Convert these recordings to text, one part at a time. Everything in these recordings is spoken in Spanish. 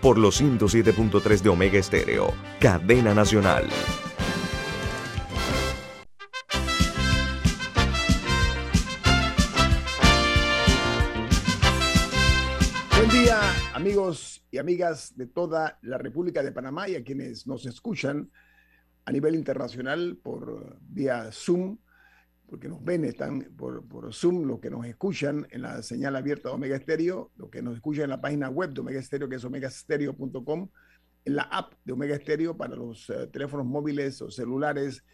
por los 107.3 de Omega Estéreo, cadena nacional. Buen día, amigos y amigas de toda la República de Panamá y a quienes nos escuchan a nivel internacional por vía Zoom, porque nos ven, están por, por Zoom, los que nos escuchan en la señal abierta de Omega Estéreo, los que nos escuchan en la página web de Omega Estéreo, que es omegastereo.com, en la app de Omega Estéreo para los eh, teléfonos móviles o celulares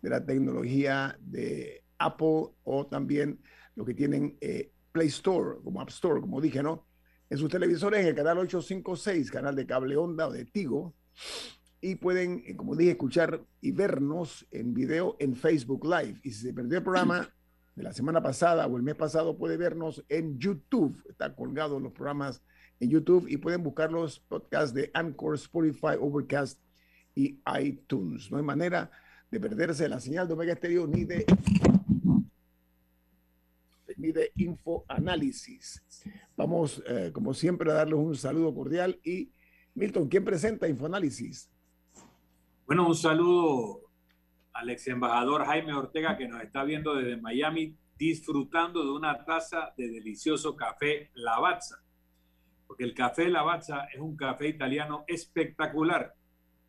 de la tecnología de Apple o también los que tienen eh, Play Store, como App Store, como dije, ¿no? en sus televisores en el canal 856, canal de cable onda o de Tigo. Y pueden, eh, como dije, escuchar y vernos en video en Facebook Live. Y si se perdió el programa de la semana pasada o el mes pasado, puede vernos en YouTube. Está colgado los programas en YouTube y pueden buscar los podcasts de Anchor, Spotify, Overcast y iTunes. No hay manera de perderse la señal de Omega Stereo ni de ni de Infoanálisis. Vamos, eh, como siempre, a darles un saludo cordial. Y Milton, ¿quién presenta Infoanálisis? Bueno, un saludo al ex embajador Jaime Ortega que nos está viendo desde Miami disfrutando de una taza de delicioso café Lavazza. Porque el café Lavazza es un café italiano espectacular.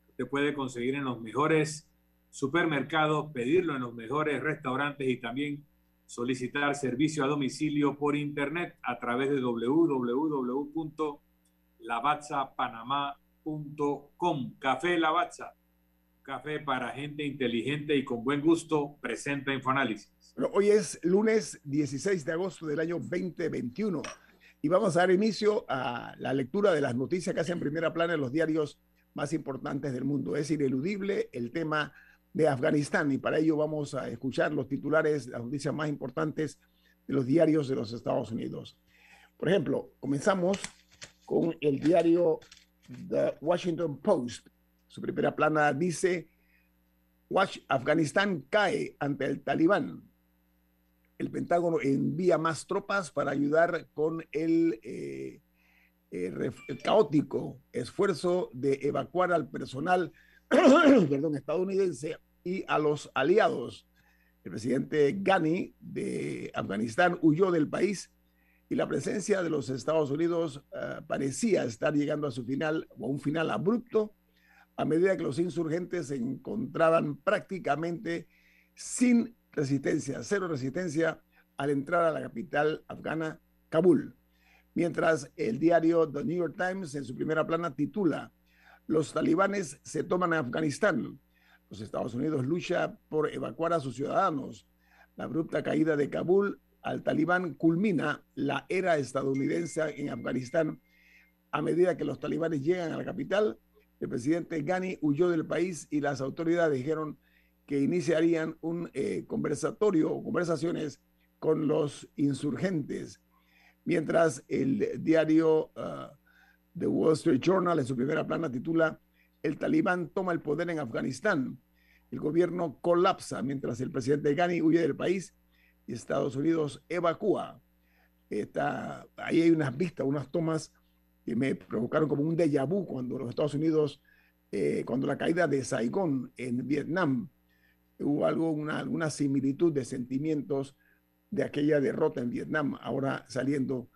Usted puede conseguir en los mejores supermercados, pedirlo en los mejores restaurantes y también solicitar servicio a domicilio por internet a través de www.lavazzapanamá.com. Café Lavazza, café para gente inteligente y con buen gusto, presenta Infoanálisis. Bueno, hoy es lunes 16 de agosto del año 2021 y vamos a dar inicio a la lectura de las noticias que hacen primera plana en los diarios más importantes del mundo. Es ineludible el tema de Afganistán y para ello vamos a escuchar los titulares, las noticias más importantes de los diarios de los Estados Unidos. Por ejemplo, comenzamos con el diario The Washington Post. Su primera plana dice, Watch, Afganistán cae ante el talibán. El Pentágono envía más tropas para ayudar con el, eh, eh, caótico esfuerzo de evacuar al personal estadounidense y a los aliados. El presidente Ghani de Afganistán huyó del país y la presencia de los Estados Unidos uh, parecía estar llegando a su final o a un final abrupto a medida que los insurgentes se encontraban prácticamente sin resistencia, cero resistencia al entrar a la capital afgana, Kabul. Mientras el diario The New York Times en su primera plana titula Los talibanes se toman a Afganistán, los Estados Unidos lucha por evacuar a sus ciudadanos. La abrupta caída de Kabul al talibán culmina la era estadounidense en Afganistán. A medida que los talibanes llegan a la capital, el presidente Ghani huyó del país y las autoridades dijeron que iniciarían un eh, conversatorio o conversaciones con los insurgentes. Mientras el diario uh, The Wall Street Journal en su primera plana titula el talibán toma el poder en Afganistán. El gobierno colapsa mientras el presidente Ghani huye del país y Estados Unidos evacúa. Está, ahí hay unas vistas, unas tomas que me provocaron como un déjà vu cuando los Estados Unidos, eh, cuando la caída de Saigón en Vietnam, hubo algo, una, una similitud de sentimientos de aquella derrota en Vietnam, ahora saliendo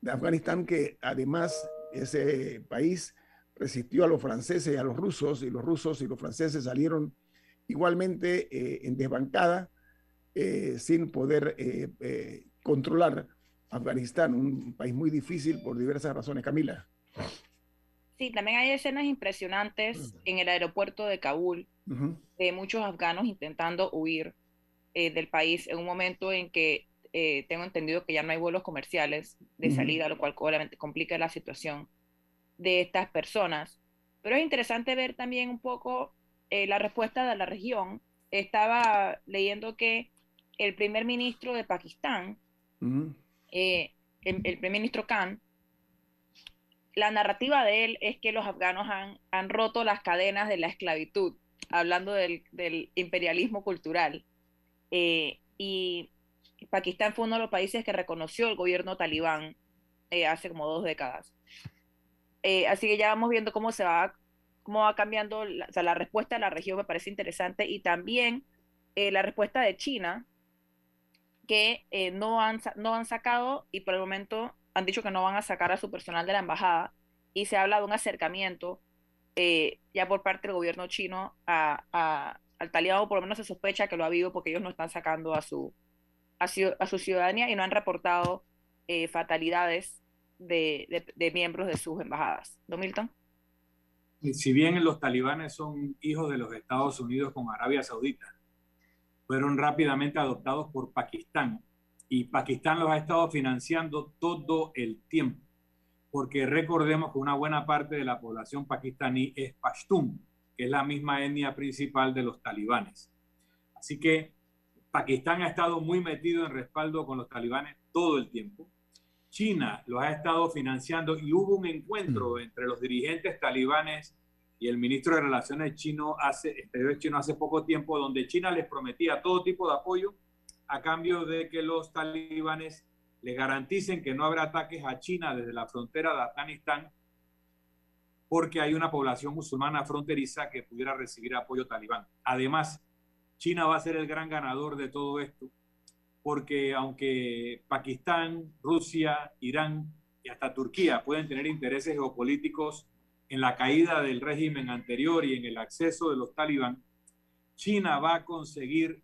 de Afganistán, que además ese país resistió a los franceses y a los rusos, y los rusos y los franceses salieron igualmente eh, en desbancada, eh, sin poder eh, controlar Afganistán, un país muy difícil por diversas razones. Camila. Sí, también hay escenas impresionantes en el aeropuerto de Kabul Uh -huh. de muchos afganos intentando huir eh, del país en un momento en que eh, tengo entendido que ya no hay vuelos comerciales de Ujú. salida, lo cual obviamente complica la situación. de estas personas. Pero es interesante ver también un poco eh, la respuesta de la región. Estaba leyendo que el primer ministro de Pakistán, eh, el, primer ministro Khan, la narrativa de él es que los afganos han, han roto las cadenas de la esclavitud, hablando del, del imperialismo cultural. Eh, y Pakistán fue uno de los países que reconoció el gobierno talibán eh, hace como dos décadas. Eh, así que ya vamos viendo cómo se va, cómo va cambiando, la, o sea, la respuesta de la región me parece interesante y también la respuesta de China, que no, han, no han sacado y por el momento han dicho que no van a sacar a su personal de la embajada y se habla de un acercamiento eh, ya por parte del gobierno chino a, al talibán, o por lo menos se sospecha que lo ha habido porque ellos no están sacando a su, a, su ciudadanía y no han reportado eh, fatalidades de, de, miembros de sus embajadas. ¿Don Milton? Si bien los talibanes son hijos de los Estados Unidos con Arabia Saudita, fueron rápidamente adoptados por Pakistán y Pakistán los ha estado financiando todo el tiempo, porque recordemos que una buena parte de la población pakistaní es pashtun, que es la misma etnia principal de los talibanes. Así que Pakistán ha estado muy metido en respaldo con los talibanes todo el tiempo. China los ha estado financiando y hubo un encuentro mm. entre los dirigentes talibanes y el ministro de Relaciones chino hace, exteriores chino hace poco tiempo, donde China les prometía todo tipo de apoyo a cambio de que los talibanes le garanticen que no habrá ataques a China desde la frontera de Afganistán, porque hay una población musulmana fronteriza que pudiera recibir apoyo talibán. Además, China va a ser el gran ganador de todo esto, porque aunque Pakistán, Rusia, Irán y hasta Turquía pueden tener intereses geopolíticos en la caída del régimen anterior y en el acceso de los talibán, China va a conseguir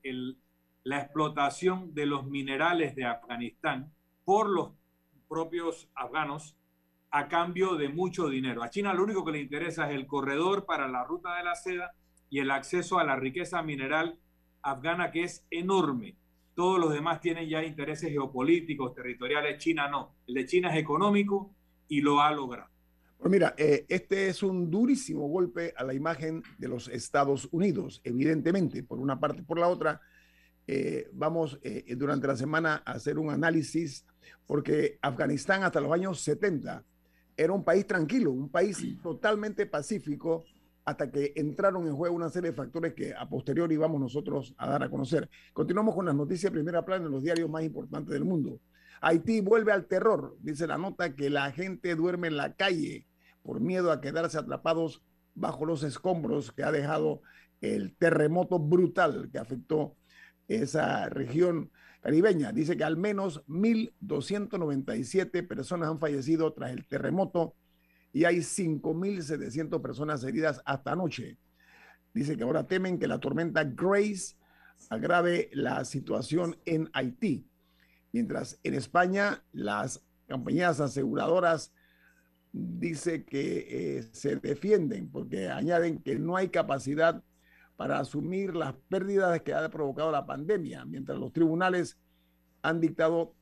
la explotación de los minerales de Afganistán por los propios afganos a cambio de mucho dinero. A China lo único que le interesa es el corredor para la ruta de la seda y el acceso a la riqueza mineral afgana que es enorme. Todos los demás tienen ya intereses geopolíticos, territoriales. China no. El de China es económico y lo ha logrado. Pues mira, eh, este es un durísimo golpe a la imagen de los Estados Unidos, evidentemente, por una parte. Por la otra, eh, vamos eh, durante la semana a hacer un análisis, porque Afganistán hasta los años 70 era un país tranquilo, un país totalmente pacífico, hasta que entraron en juego una serie de factores que a posteriori vamos nosotros a dar a conocer. Continuamos con las noticias de primera plana en los diarios más importantes del mundo. Haití vuelve al terror, dice la nota que la gente duerme en la calle por miedo a quedarse atrapados bajo los escombros que ha dejado el terremoto brutal que afectó esa región caribeña. Dice que al menos 1.297 personas han fallecido tras el terremoto y hay 5.700 personas heridas hasta anoche. Dice que ahora temen que la tormenta Grace agrave la situación en Haití. Mientras en España las compañías aseguradoras dice que eh, se defienden porque añaden que no hay capacidad para asumir las pérdidas que ha provocado la pandemia, mientras los tribunales han dictado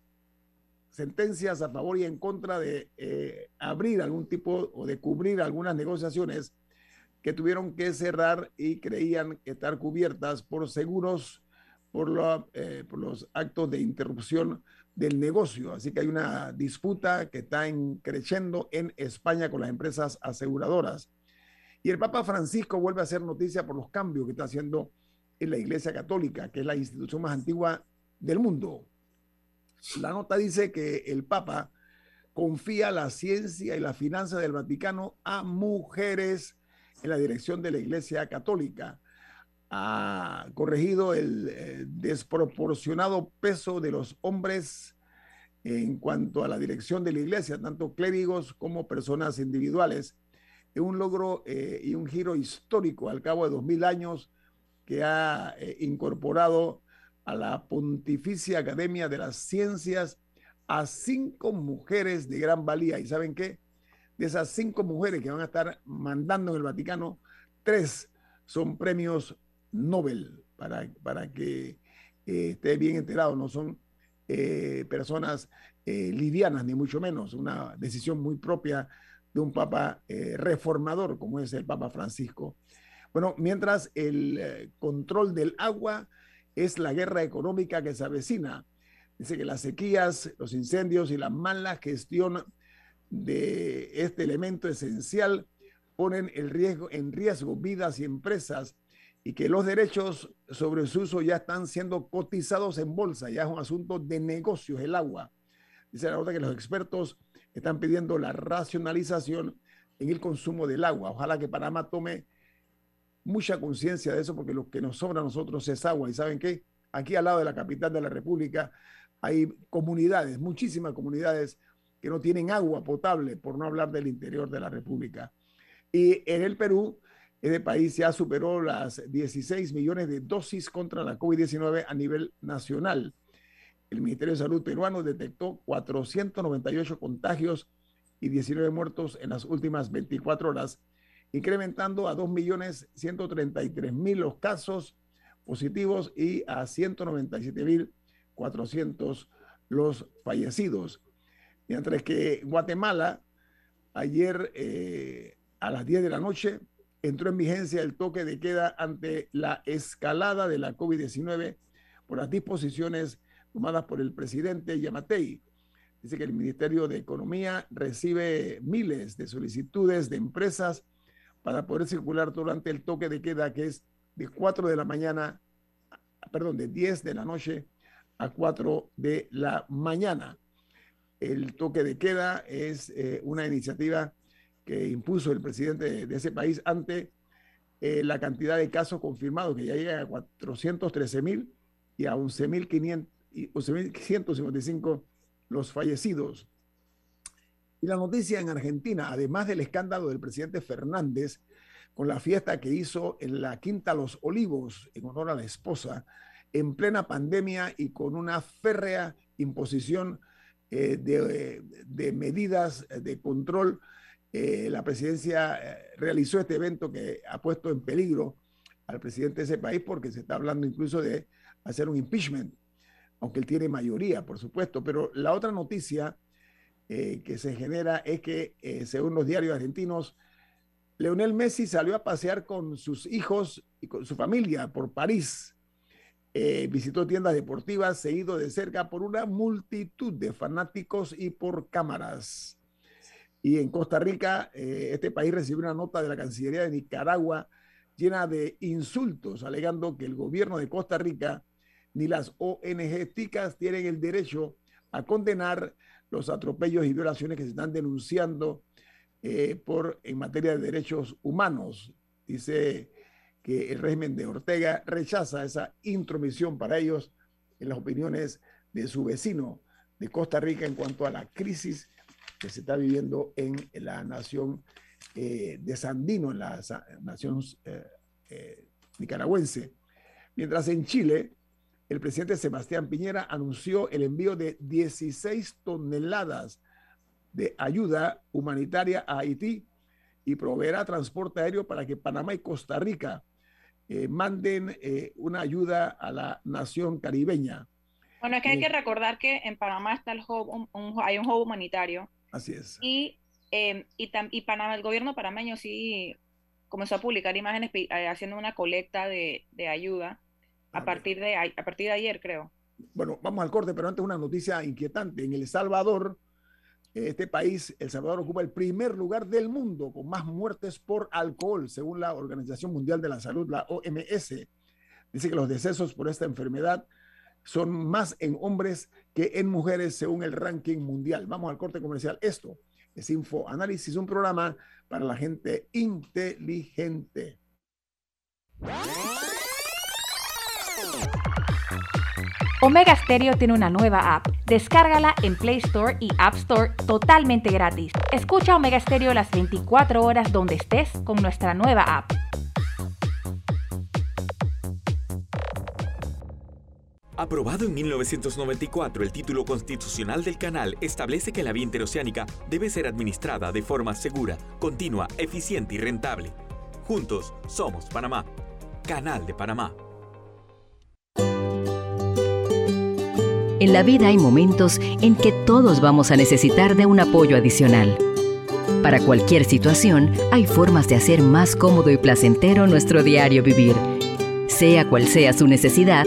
sentencias a favor y en contra de eh, abrir algún tipo o de cubrir algunas negociaciones que tuvieron que cerrar y creían estar cubiertas por seguros por, eh, por los actos de interrupción del negocio. Así que hay una disputa que está creciendo en España con las empresas aseguradoras. Y el Papa Francisco vuelve a hacer noticia por los cambios que está haciendo en la Iglesia Católica, que es la institución más antigua del mundo. La nota dice que el Papa confía la ciencia y la finanza del Vaticano a mujeres en la dirección de la Iglesia Católica. Ha corregido el eh, desproporcionado peso de los hombres en cuanto a la dirección de la Iglesia, tanto clérigos como personas individuales es un logro eh, y un giro histórico al cabo de dos mil años que ha eh, incorporado a la Pontificia Academia de las Ciencias a cinco mujeres de gran valía. ¿Y saben qué? De esas cinco mujeres que van a estar mandando en el Vaticano, tres son premios Nobel, para, para que eh, esté bien enterado, no son personas livianas, ni mucho menos, una decisión muy propia de un papa eh, reformador como es el Papa Francisco. Bueno, mientras el eh, control del agua es la guerra económica que se avecina. Dice que las sequías, los incendios y la mala gestión de este elemento esencial ponen el riesgo, en riesgo vidas y empresas y que los derechos sobre su uso ya están siendo cotizados en bolsa, ya es un asunto de negocios el agua. Dice la nota que los expertos están pidiendo la racionalización en el consumo del agua. Ojalá que Panamá tome mucha conciencia de eso porque lo que nos sobra a nosotros es agua. ¿Y saben qué? Aquí al lado de la capital de la República hay comunidades, muchísimas comunidades que no tienen agua potable, por no hablar del interior de la República. Y en el Perú, este país ya superó las 16 millones de dosis contra la COVID-19 a nivel nacional. El Ministerio de Salud peruano detectó 498 contagios y 19 muertos en las últimas 24 horas, incrementando a 2.133.000 los casos positivos y a 197.400 los fallecidos. Mientras que Guatemala, ayer eh, a las 10 de la noche, entró en vigencia el toque de queda ante la escalada de la COVID-19 por las disposiciones tomadas por el presidente Yamatei. Dice que el Ministerio de Economía recibe miles de solicitudes de empresas para poder circular durante el toque de queda, que es de 4 de la mañana, perdón, de 10 de la noche a 4 de la mañana. El toque de queda es eh, una iniciativa que impuso el presidente de, ese país ante eh, la cantidad de casos confirmados, que ya llega a 413 mil y a 11.500 y 11.155 los fallecidos. Y la noticia en Argentina, además del escándalo del presidente Fernández con la fiesta que hizo en la Quinta Los Olivos en honor a la esposa, en plena pandemia y con una férrea imposición eh, de, medidas de control, eh, la presidencia eh, realizó este evento que ha puesto en peligro al presidente de ese país porque se está hablando incluso de hacer un impeachment aunque él tiene mayoría, por supuesto. Pero la otra noticia eh, que se genera es que, según los diarios argentinos, Leonel Messi salió a pasear con sus hijos y con su familia por París. Visitó tiendas deportivas, seguido de cerca por una multitud de fanáticos y por cámaras. Y en Costa Rica, este país recibió una nota de la Cancillería de Nicaragua llena de insultos, alegando que el gobierno de Costa Rica ni las ONG TICAS tienen el derecho a condenar los atropellos y violaciones que se están denunciando eh, por, en materia de derechos humanos. Dice que el régimen de Ortega rechaza esa intromisión para ellos en las opiniones de su vecino de Costa Rica en cuanto a la crisis que se está viviendo en la nación eh, de Sandino, en la nación eh, nicaragüense. Mientras en Chile, el presidente Sebastián Piñera anunció el envío de 16 toneladas de ayuda humanitaria a Haití y proveerá transporte aéreo para que Panamá y Costa Rica eh, manden eh, una ayuda a la nación caribeña. Bueno, es que hay eh, que recordar que en Panamá está el hub, hay un hub humanitario. Así es. Y, y, y Panamá, el gobierno panameño sí comenzó a publicar imágenes haciendo una colecta de, de ayuda a partir, de, a partir de ayer, creo. Bueno, vamos al corte, pero antes una noticia inquietante. En El Salvador, este país, El Salvador ocupa el primer lugar del mundo con más muertes por alcohol, según la Organización Mundial de la Salud, la OMS. Dice que los decesos por esta enfermedad son más en hombres que en mujeres según el ranking mundial. Vamos al corte comercial. Esto es Info Análisis, un programa para la gente inteligente. Omega Stereo tiene una nueva app. Descárgala en Play Store y App Store totalmente gratis. Escucha Omega Stereo las 24 horas donde estés con nuestra nueva app. Aprobado en 1994, el título constitucional del canal establece que la vía interoceánica debe ser administrada de forma segura, continua, eficiente y rentable. Juntos somos Panamá. Canal de Panamá. En la vida hay momentos en que todos vamos a necesitar de un apoyo adicional. Para cualquier situación, hay formas de hacer más cómodo y placentero nuestro diario vivir. Sea cual sea su necesidad,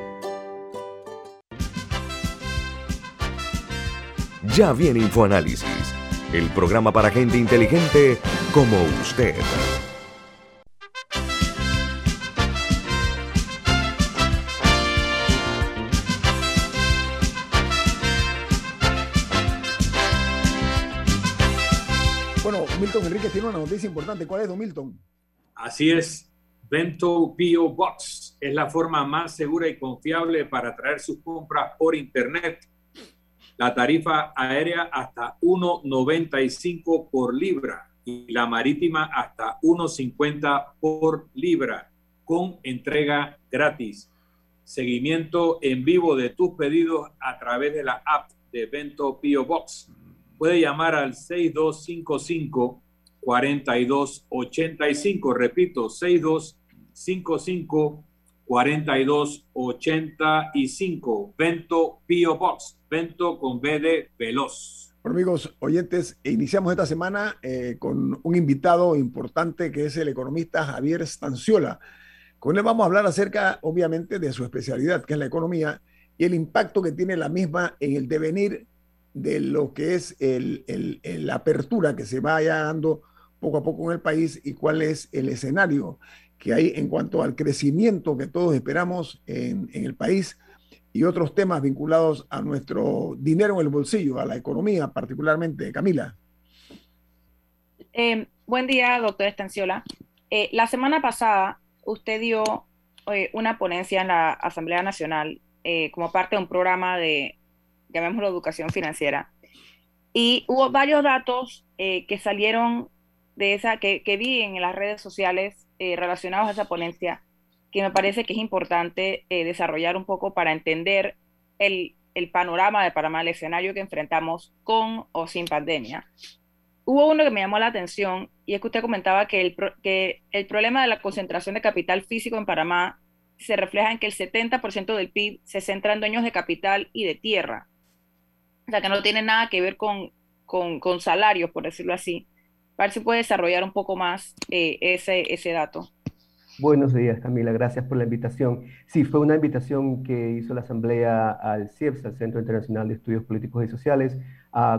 Ya viene InfoAnálisis, el programa para gente inteligente como usted. Milton Enrique tiene una noticia importante. ¿Cuál es, don Milton? Así es. Bento Bio Box es la forma más segura y confiable para traer sus compras por Internet. La tarifa aérea hasta 1.95 por libra y la marítima hasta 1.50 por libra con entrega gratis. Seguimiento en vivo de tus pedidos a través de la app de Bento Pio Box puede llamar al 6255-4285. Repito, 6255-4285. Vento Pio Box. Con B de Veloz. Bueno, amigos oyentes, iniciamos esta semana eh, con un invitado importante que es el economista Javier Stanciola. Con él vamos a hablar acerca, obviamente, de su especialidad, que es la economía, y el impacto que tiene la misma en el devenir de lo que es el, la apertura que se vaya dando poco a poco en el país y cuál es el escenario que hay en cuanto al crecimiento que todos esperamos en, el país y otros temas vinculados a nuestro dinero en el bolsillo, a la economía particularmente. Camila. Eh, buen día, doctor Estanciola. Eh, la semana pasada usted dio eh, una ponencia en la Asamblea Nacional como parte de un programa de llamémoslo educación financiera. Y hubo varios datos que salieron de esa, que, que, vi en las redes sociales relacionados a esa ponencia, que me parece que es importante eh, desarrollar un poco para entender el, el, panorama de Panamá, el escenario que enfrentamos con o sin pandemia. Hubo uno que me llamó la atención y es que usted comentaba que el, que el problema de la concentración de capital físico en Panamá se refleja en que el 70% del PIB se centra en dueños de capital y de tierra. O sea, que no tiene nada que ver con, con, salarios, por decirlo así. A ver si puede desarrollar un poco más eh, ese, ese dato. Buenos días, Camila. Gracias por la invitación. Sí, fue una invitación que hizo la Asamblea al CIEPS, al Centro Internacional de Estudios Políticos y Sociales,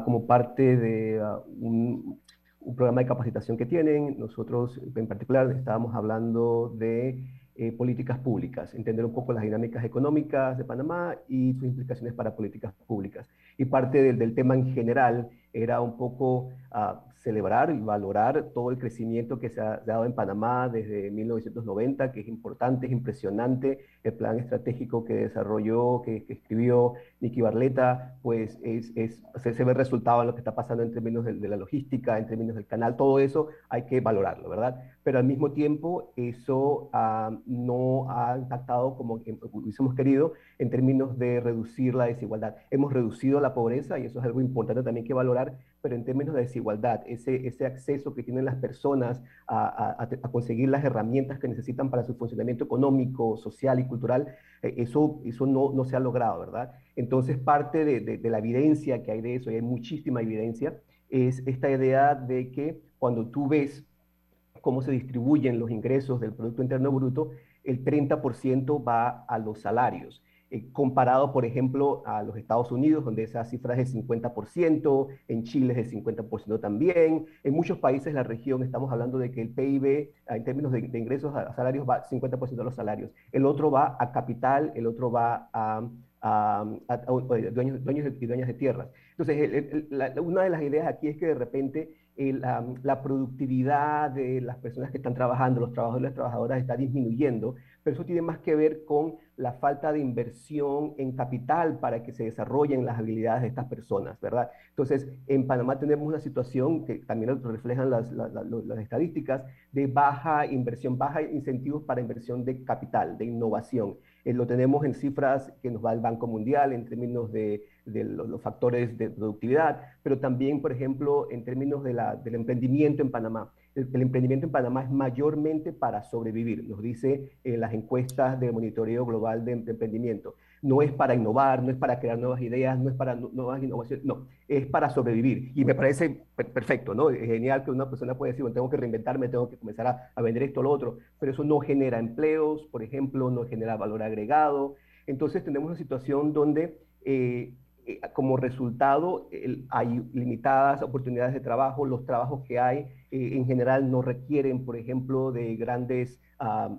como parte de un, un, programa de capacitación que tienen. Nosotros, en particular, estábamos hablando de eh, políticas públicas, entender un poco las dinámicas económicas de Panamá y sus implicaciones para políticas públicas. Y parte del, tema en general era un poco uh, celebrar y valorar todo el crecimiento que se ha dado en Panamá desde 1990, que es importante, es impresionante. El plan estratégico que desarrolló, que, escribió Nicky Barleta, pues es, es, se, ve resultado de lo que está pasando en términos de, la logística, en términos del canal, todo eso hay que valorarlo, ¿verdad? Pero al mismo tiempo eso uh, no ha impactado como hubiésemos querido en términos de reducir la desigualdad. Hemos reducido la pobreza y eso es algo importante también que valorar, pero en términos de desigualdad, ese, ese acceso que tienen las personas a, a, conseguir las herramientas que necesitan para su funcionamiento económico, social y cultural, eh, eso, eso no, no, se ha logrado, ¿verdad? Entonces, parte de, de, la evidencia que hay de eso, y hay muchísima evidencia, es esta idea de que cuando tú ves cómo se distribuyen los ingresos del Producto Interno Bruto, el 30% va a los salarios eh, comparado, por ejemplo, a los Estados Unidos, donde esa cifra es de 50%, en Chile es de 50% también. En muchos países de la región estamos hablando de que el PIB, ah, en términos de, ingresos a salarios, va 50% de los salarios. El otro va a capital, el otro va a, dueños, y dueñas de tierras. Entonces, una de las ideas aquí es que de repente la productividad de las personas que están trabajando, los trabajadores y las trabajadoras está disminuyendo, pero eso tiene más que ver con la falta de inversión en capital para que se desarrollen las habilidades de estas personas, ¿verdad? Entonces, en Panamá tenemos una situación que también reflejan las, estadísticas de baja inversión, baja incentivos para inversión de capital, de innovación. Eh, lo tenemos en cifras que nos va el Banco Mundial en términos de, los, factores de productividad, pero también, por ejemplo, en términos del emprendimiento en Panamá. El, emprendimiento en Panamá es mayormente para sobrevivir, nos dice en las encuestas de monitoreo global de emprendimiento no es para innovar, no es para crear nuevas ideas, no es para nuevas innovaciones, no, es para sobrevivir. Y me parece perfecto, ¿no? Es genial que una persona pueda decir, bueno, tengo que reinventarme, tengo que comenzar a, vender esto o lo otro, pero eso no genera empleos, por ejemplo, no genera valor agregado. Entonces tenemos una situación donde eh, eh, como resultado hay limitadas oportunidades de trabajo, los trabajos que hay en general no requieren, por ejemplo, de grandes... Ah,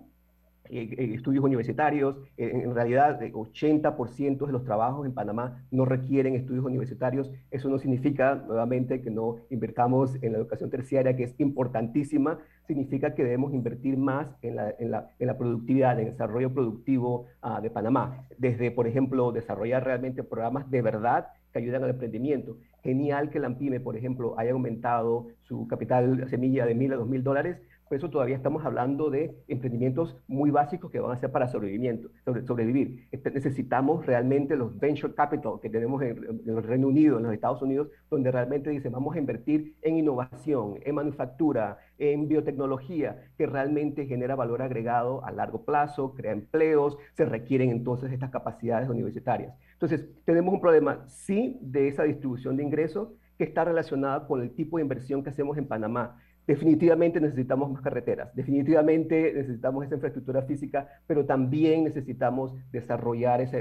eh, eh, estudios universitarios. Eh, en realidad, el 80% de los trabajos en Panamá no requieren estudios universitarios. Eso no significa, nuevamente, que no invertamos en la educación terciaria, que es importantísima. Significa que debemos invertir más en la, en la, en la productividad, en el desarrollo productivo ah, de Panamá. Desde, por ejemplo, desarrollar realmente programas de verdad que ayudan al emprendimiento. Genial que la AMPIME, por ejemplo, haya aumentado su capital semilla de mil a dos mil dólares, por eso todavía estamos hablando de emprendimientos muy básicos que van a ser para sobrevivimiento, sobre, sobrevivir. Este, necesitamos realmente los venture capital que tenemos en, el Reino Unido, en los Estados Unidos, donde realmente dicen vamos a invertir en innovación, en manufactura, en biotecnología, que realmente genera valor agregado a largo plazo, crea empleos, se requieren entonces estas capacidades universitarias. Entonces, tenemos un problema, sí, de esa distribución de ingresos que está relacionada con el tipo de inversión que hacemos en Panamá definitivamente necesitamos más carreteras, definitivamente necesitamos esa infraestructura física, pero también necesitamos desarrollar esa,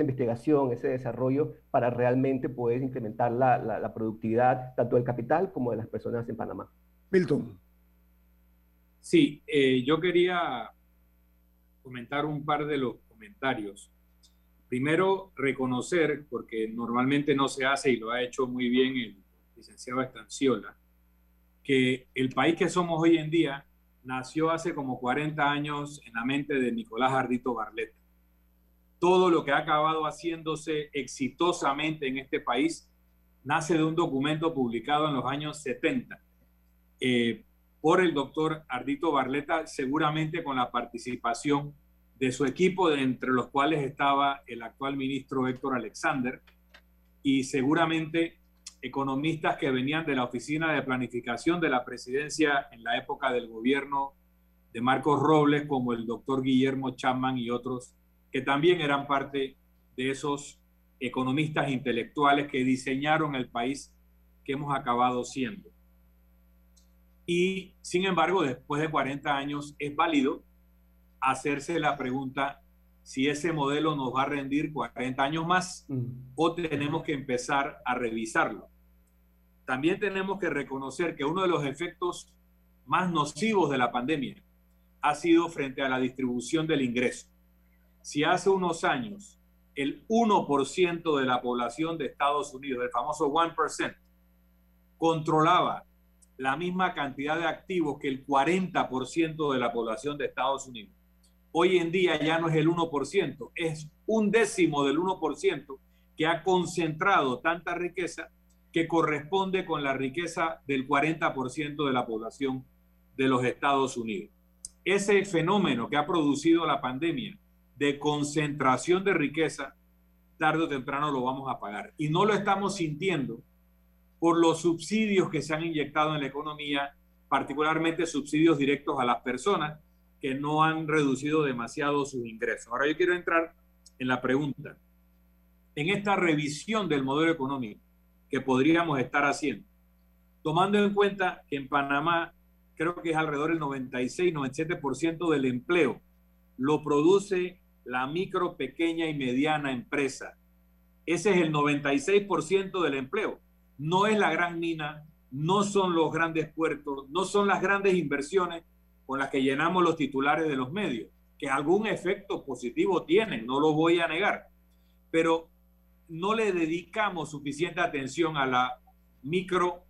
investigación, ese desarrollo para realmente poder incrementar la, productividad tanto del capital como de las personas en Panamá. Milton. Sí, eh, yo quería comentar un par de los comentarios. Primero, reconocer, porque normalmente no se hace y lo ha hecho muy bien el licenciado Estanciola, que el país que somos hoy en día nació hace como 40 años en la mente de Nicolás Ardito Barletta. Todo lo que ha acabado haciéndose exitosamente en este país nace de un documento publicado en los años 70 eh, por el doctor Ardito Barletta, seguramente con la participación de su equipo, entre los cuales estaba el actual ministro Héctor Alexander, y seguramente economistas que venían de la Oficina de Planificación de la Presidencia en la época del gobierno de Marcos Robles, como el doctor Guillermo Chapman y otros, que también eran parte de esos economistas intelectuales que diseñaron el país que hemos acabado siendo. Y sin embargo, después de 40 años, es válido hacerse la pregunta si ese modelo nos va a rendir 40 años más mm. o tenemos que empezar a revisarlo también tenemos que reconocer que uno de los efectos más nocivos de la pandemia ha sido frente a la distribución del ingreso. Si hace unos años el 1% de la población de Estados Unidos, el famoso 1%, controlaba la misma cantidad de activos que el 40% de la población de Estados Unidos. Hoy en día ya no es el 1%, es un décimo del 1% que ha concentrado tanta riqueza que corresponde con la riqueza del 40% de la población de los Estados Unidos. Ese fenómeno que ha producido la pandemia de concentración de riqueza, tarde o temprano lo vamos a pagar. Y no lo estamos sintiendo por los subsidios que se han inyectado en la economía, particularmente subsidios directos a las personas que no han reducido demasiado sus ingresos. Ahora yo quiero entrar en la pregunta. En esta revisión del modelo económico, que podríamos estar haciendo. Tomando en cuenta que en Panamá creo que es alrededor del 96-97% del empleo lo produce la micro, pequeña y mediana empresa. Ese es el 96% del empleo. No es la gran mina, no son los grandes puertos, no son las grandes inversiones con las que llenamos los titulares de los medios, que algún efecto positivo tienen, no lo voy a negar. Pero no le dedicamos suficiente atención a la micro,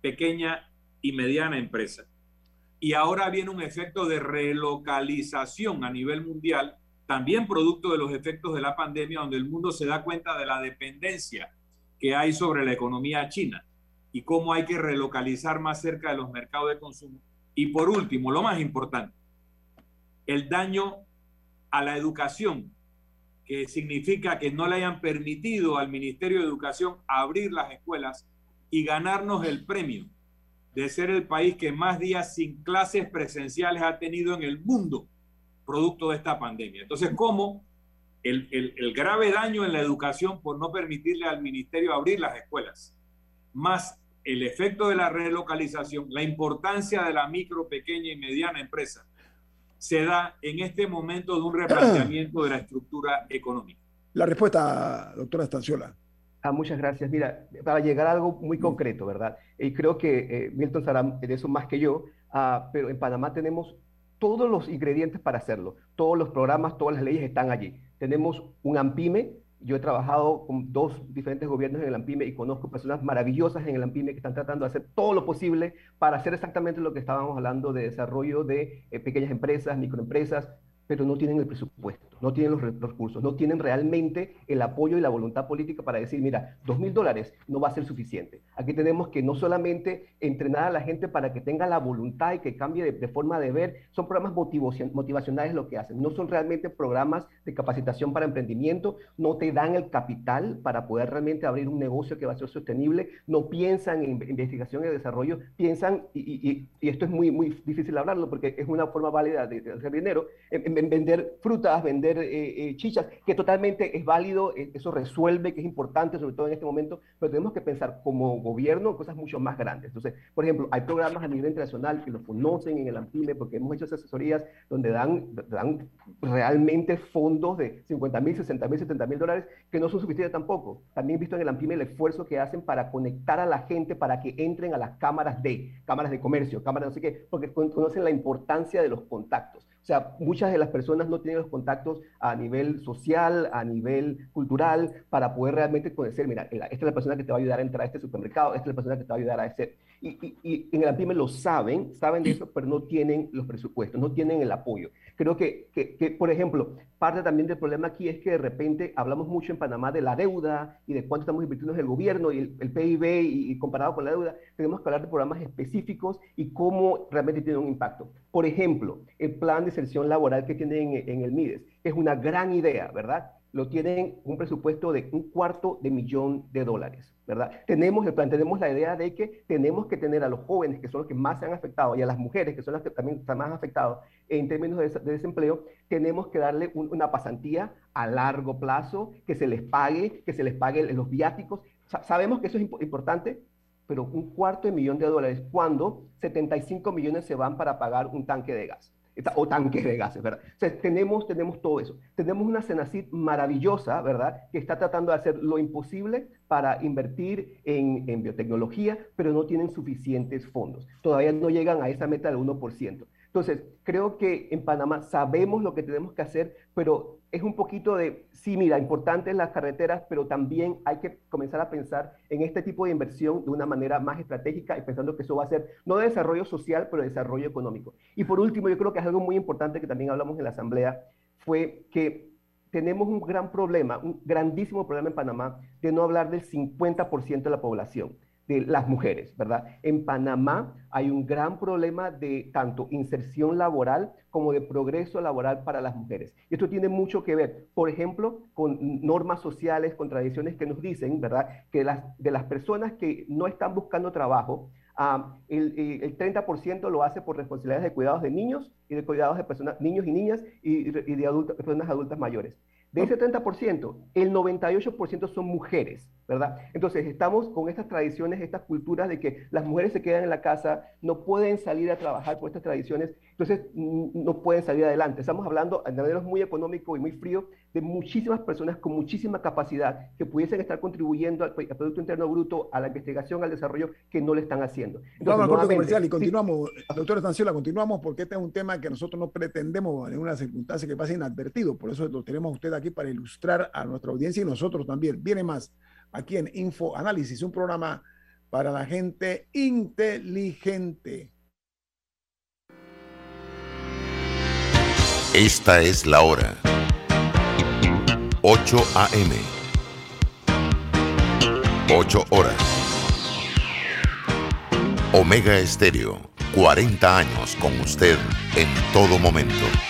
pequeña y mediana empresa. y ahora viene un efecto de relocalización a nivel mundial, también producto de los efectos de la pandemia, donde el mundo se da cuenta de la dependencia que hay sobre la economía china y cómo hay que relocalizar más cerca de los mercados de consumo. Y por último, lo más importante, el daño a la educación, que significa que no le hayan permitido al Ministerio de Educación abrir las escuelas y ganarnos el premio de ser el país que más días sin clases presenciales ha tenido en el mundo, producto de esta pandemia. Entonces, ¿cómo el, el, grave daño en la educación por no permitirle al ministerio abrir las escuelas, más el efecto de la relocalización, la importancia de la micro, pequeña y mediana empresa, se da en este momento de un replanteamiento de la estructura económica? La respuesta, doctora Estanciola. Ah, muchas gracias. Mira, para llegar a algo muy concreto, ¿verdad? Y creo que eh, Milton sabrá de eso más que yo, ah, pero en Panamá tenemos todos los ingredientes para hacerlo. Todos los programas, todas las leyes están allí. Tenemos un AMPIME. Yo he trabajado con dos diferentes gobiernos en el AMPIME y conozco personas maravillosas en el AMPIME que están tratando de hacer todo lo posible para hacer exactamente lo que estábamos hablando de desarrollo de eh, pequeñas empresas, microempresas, pero no tienen el presupuesto, no tienen los recursos, no tienen realmente el apoyo y la voluntad política para decir, mira, dos mil dólares no va a ser suficiente. Aquí tenemos que no solamente entrenar a la gente para que tenga la voluntad y que cambie de, forma de ver, son programas motivacionales lo que hacen, no son realmente programas de capacitación para emprendimiento, no te dan el capital para poder realmente abrir un negocio que va a ser sostenible, no piensan en investigación y desarrollo, piensan, y, esto es muy, muy difícil hablarlo porque es una forma válida de, hacer dinero, en, vender frutas, vender eh, eh, chichas, que totalmente es válido, eh, eso resuelve, que es importante, sobre todo en este momento, pero tenemos que pensar como gobierno en cosas mucho más grandes. Entonces, por ejemplo, hay programas a nivel internacional que lo conocen en el AMPIME, porque hemos hecho asesorías donde dan, dan realmente fondos de 50 mil, 60 mil, 70 mil dólares, que no son suficientes tampoco. También he visto en el AMPIME el esfuerzo que hacen para conectar a la gente para que entren a las cámaras de, cámaras de comercio, cámaras no sé qué, porque conocen la importancia de los contactos. O sea, muchas de las personas no tienen los contactos a nivel social, a nivel cultural, para poder realmente conocer, mira, esta es la persona que te va a ayudar a entrar a este supermercado, esta es la persona que te va a ayudar a ese... Y, y, en el AMPIME lo saben, saben de eso, pero no tienen los presupuestos, no tienen el apoyo. Creo que, que, por ejemplo, parte también del problema aquí es que de repente hablamos mucho en Panamá de la deuda y de cuánto estamos invirtiendo en el gobierno y el, PIB y, comparado con la deuda, tenemos que hablar de programas específicos y cómo realmente tienen un impacto. Por ejemplo, el plan de inserción laboral que tienen en, en el MIDES es una gran idea, ¿verdad? Lo tienen un presupuesto de un cuarto de millón de dólares, ¿verdad? Tenemos el plan, tenemos la idea de que tenemos que tener a los jóvenes, que son los que más se han afectado, y a las mujeres, que son las que también están más afectadas en términos de, desempleo, tenemos que darle una pasantía a largo plazo, que se les pague, que se les pague los viáticos. sabemos que eso es importante, pero un cuarto de millón de dólares, cuando 75 millones se van para pagar un tanque de gas o tanques de gases, ¿verdad? O tenemos, tenemos todo eso. Tenemos una Senacid maravillosa, ¿verdad? Que está tratando de hacer lo imposible para invertir en, en biotecnología, pero no tienen suficientes fondos. Todavía no llegan a esa meta del 1%. Entonces, creo que en Panamá sabemos lo que tenemos que hacer, pero es un poquito de, sí, mira, importantes las carreteras, pero también hay que comenzar a pensar en este tipo de inversión de una manera más estratégica y pensando que eso va a ser no de desarrollo social, pero de desarrollo económico. Y por último, yo creo que es algo muy importante que también hablamos en la Asamblea, fue que tenemos un gran problema, un grandísimo problema en Panamá de no hablar del 50% de la población de las mujeres, ¿verdad? En Panamá hay un gran problema de tanto inserción laboral como de progreso laboral para las mujeres. Esto tiene mucho que ver, por ejemplo, con normas sociales, con tradiciones que nos dicen, ¿verdad? Que las, de las personas que no están buscando trabajo, ah, el, el, 30% lo hace por responsabilidades de cuidados de niños y de cuidados de personas, niños y niñas y, y de adultos, personas adultas mayores. De ese 30%, el 98% son mujeres, ¿verdad? Entonces estamos con estas tradiciones, estas culturas de que las mujeres se quedan en la casa, no pueden salir a trabajar por estas tradiciones, entonces no pueden salir adelante. Estamos hablando, de manera muy económico y muy frío, de muchísimas personas con muchísima capacidad que pudiesen estar contribuyendo al, Producto Interno Bruto, a la investigación, al desarrollo, que no le están haciendo. Entonces, Vamos comercial y continuamos, doctora Estanciola, continuamos porque este es un tema que nosotros no pretendemos en una circunstancia que pase inadvertido, por eso lo tenemos usted aquí para ilustrar a nuestra audiencia y nosotros también. Viene más aquí en Info Análisis, un programa para la gente inteligente. Esta es la hora. 8 a.m. 8 horas. Omega Estéreo, 40 años con usted en todo momento.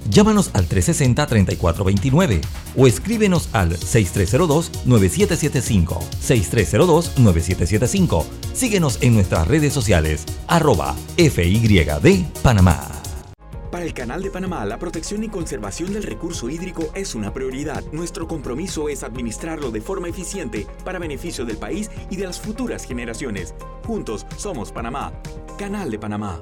Llámanos al 360-3429 o escríbenos al 6302-9775. 6302-9775. Síguenos en nuestras redes sociales, arroba FYD Panamá. Para el Canal de Panamá, la protección y conservación del recurso hídrico es una prioridad. Nuestro compromiso es administrarlo de forma eficiente para beneficio del país y de las futuras generaciones. Juntos somos Panamá. Canal de Panamá.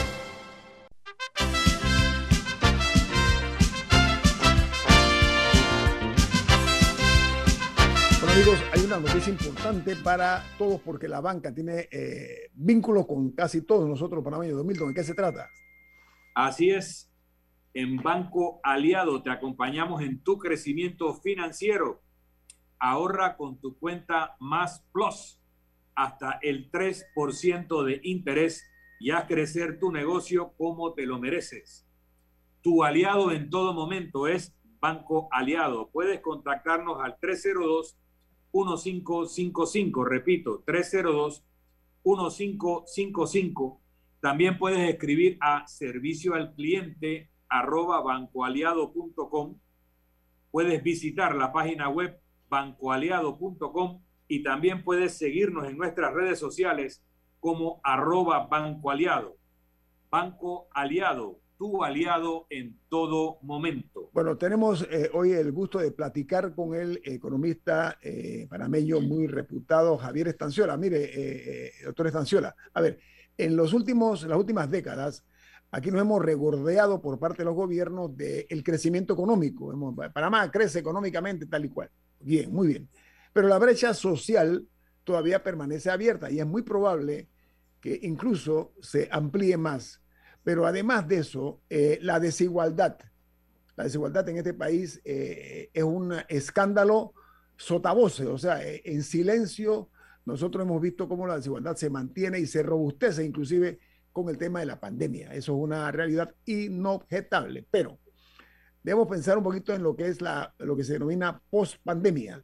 Una noticia importante para todos porque la banca tiene eh, vínculos con casi todos nosotros panameños. Don Milton, ¿de qué se trata? Así es. En Banco Aliado te acompañamos en tu crecimiento financiero. Ahorra con tu cuenta Más Plus hasta el 3% de interés y haz crecer tu negocio como te lo mereces. Tu aliado en todo momento es Banco Aliado. Puedes contactarnos al 302 1555, repito, 302-1555. También puedes escribir a servicio al cliente arroba bancoaliado.com. Puedes visitar la página web bancoaliado.com y también puedes seguirnos en nuestras redes sociales como arroba bancoaliado. Banco Aliado, tu aliado en todo momento. Bueno, tenemos eh, hoy el gusto de platicar con el economista eh, panameño muy reputado, Javier Estanciola. Mire, eh, eh, doctor Estanciola, a ver, en los últimos, las últimas décadas, aquí nos hemos regordeado por parte de los gobiernos del crecimiento económico. Hemos, Panamá crece económicamente tal y cual. Bien, muy bien. Pero la brecha social todavía permanece abierta y es muy probable que incluso se amplíe más pero además de eso, eh, la desigualdad, la desigualdad en este país eh, es un escándalo sotavoce, o sea, eh, en silencio nosotros hemos visto cómo la desigualdad se mantiene y se robustece inclusive con el tema de la pandemia. Eso es una realidad inobjetable, pero debemos pensar un poquito en lo que es la, lo que se denomina post-pandemia.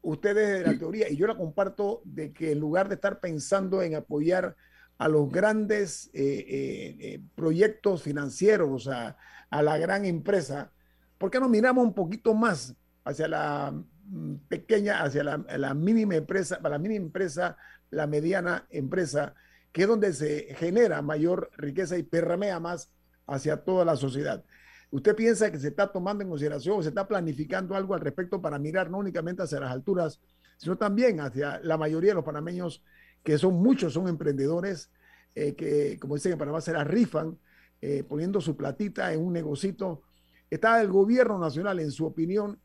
ustedes de la teoría, y yo la comparto, de que en lugar de estar pensando en apoyar a los grandes eh, eh, eh, proyectos financieros, a, a, la gran empresa, ¿por qué no miramos un poquito más hacia la mm, pequeña, hacia la, la mínima empresa, para la mínima empresa, la mediana empresa, que es donde se genera mayor riqueza y perramea más hacia toda la sociedad? ¿Usted piensa que se está tomando en consideración o se está planificando algo al respecto para mirar no únicamente hacia las alturas, sino también hacia la mayoría de los panameños que son muchos, son emprendedores eh, que, como dicen en Panamá, se la rifan eh, poniendo su platita en un negocito. Está el gobierno nacional, en su opinión,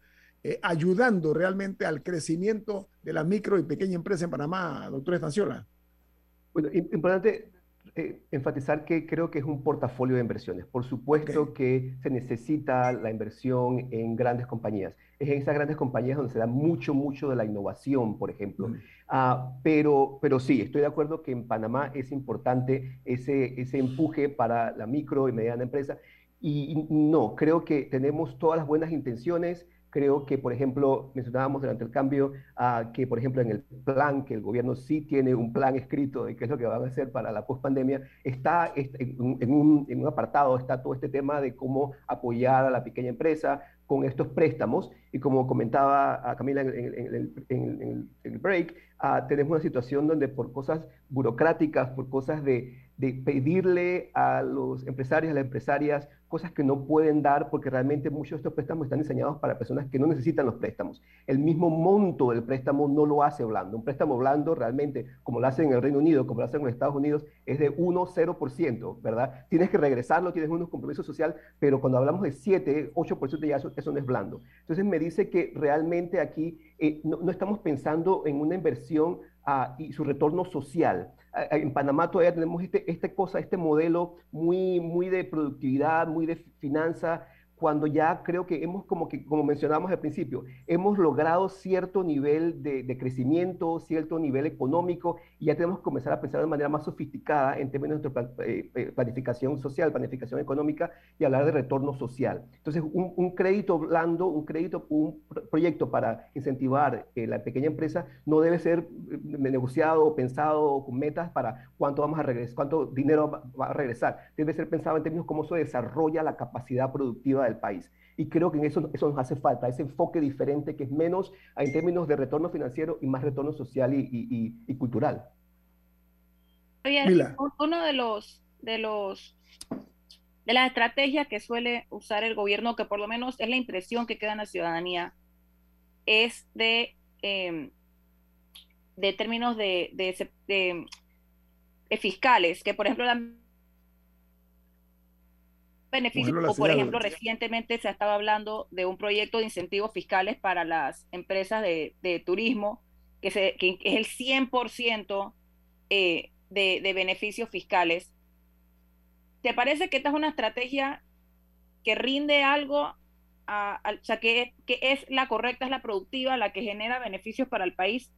eh, ayudando realmente al crecimiento de la micro y pequeña empresa en Panamá, doctor Estanciola? Bueno, importante eh, enfatizar que creo que es un portafolio de inversiones. Por supuesto que se necesita la inversión en grandes compañías. Es en esas grandes compañías donde se da mucho, mucho de la innovación, por ejemplo. Mm. Ah, pero, pero sí, estoy de acuerdo que en Panamá es importante ese, ese empuje para la micro y mediana empresa. y no, creo que tenemos todas las buenas intenciones Creo que, por ejemplo, mencionábamos durante el cambio uh, que, por ejemplo, en el plan, que el gobierno sí tiene un plan escrito de qué es lo que van a hacer para la pospandemia, está en un, apartado, está todo este tema de cómo apoyar a la pequeña empresa, con estos préstamos. Y como comentaba Camila en, el, break, uh, tenemos una situación donde por cosas burocráticas, por cosas de, de pedirle a los empresarios, a las empresarias, cosas que no pueden dar porque realmente muchos de estos préstamos están diseñados para personas que no necesitan los préstamos. El mismo monto del préstamo no lo hace blando. Un préstamo blando realmente, como lo hacen en el Reino Unido, como lo hacen en Estados Unidos, es de 1-0%, ¿verdad? Tienes que regresarlo, tienes unos compromisos social, pero cuando hablamos de 7, 8% ya eso, eso, no es blando. Entonces me dice que realmente aquí eh, no, estamos pensando en una inversión uh, y su retorno social en Panamá todavía tenemos este, esta cosa, este modelo muy, muy de productividad, muy de finanza, cuando ya creo que hemos, como, que, como mencionamos al principio, hemos logrado cierto nivel de, crecimiento, cierto nivel económico, y ya tenemos que comenzar a pensar de manera más sofisticada en términos de eh, eh, planificación social, planificación económica y hablar de retorno social. Entonces, un, crédito blando, un crédito, un proyecto para incentivar eh, la pequeña empresa no debe ser negociado o pensado con metas para cuánto vamos a regresar, cuánto dinero va a regresar. Debe ser pensado en términos de cómo se desarrolla la capacidad productiva del país. Y creo que en eso, eso nos hace falta, ese enfoque diferente que es menos en términos de retorno financiero y más retorno social y, cultural. Oye, uno de los, de los de las estrategias que suele usar el gobierno, que por lo menos es la impresión que queda en la ciudadanía, es de, em, de términos de, de, de, fiscales, que por ejemplo la beneficios, o por ejemplo, recientemente se estaba hablando de un proyecto de incentivos fiscales para las empresas de, turismo, que, se, que es el 100% eh, de, de beneficios fiscales. ¿Te parece que esta es una estrategia que rinde algo, a, o sea, que, que es la correcta, es la productiva, la que genera beneficios para el país?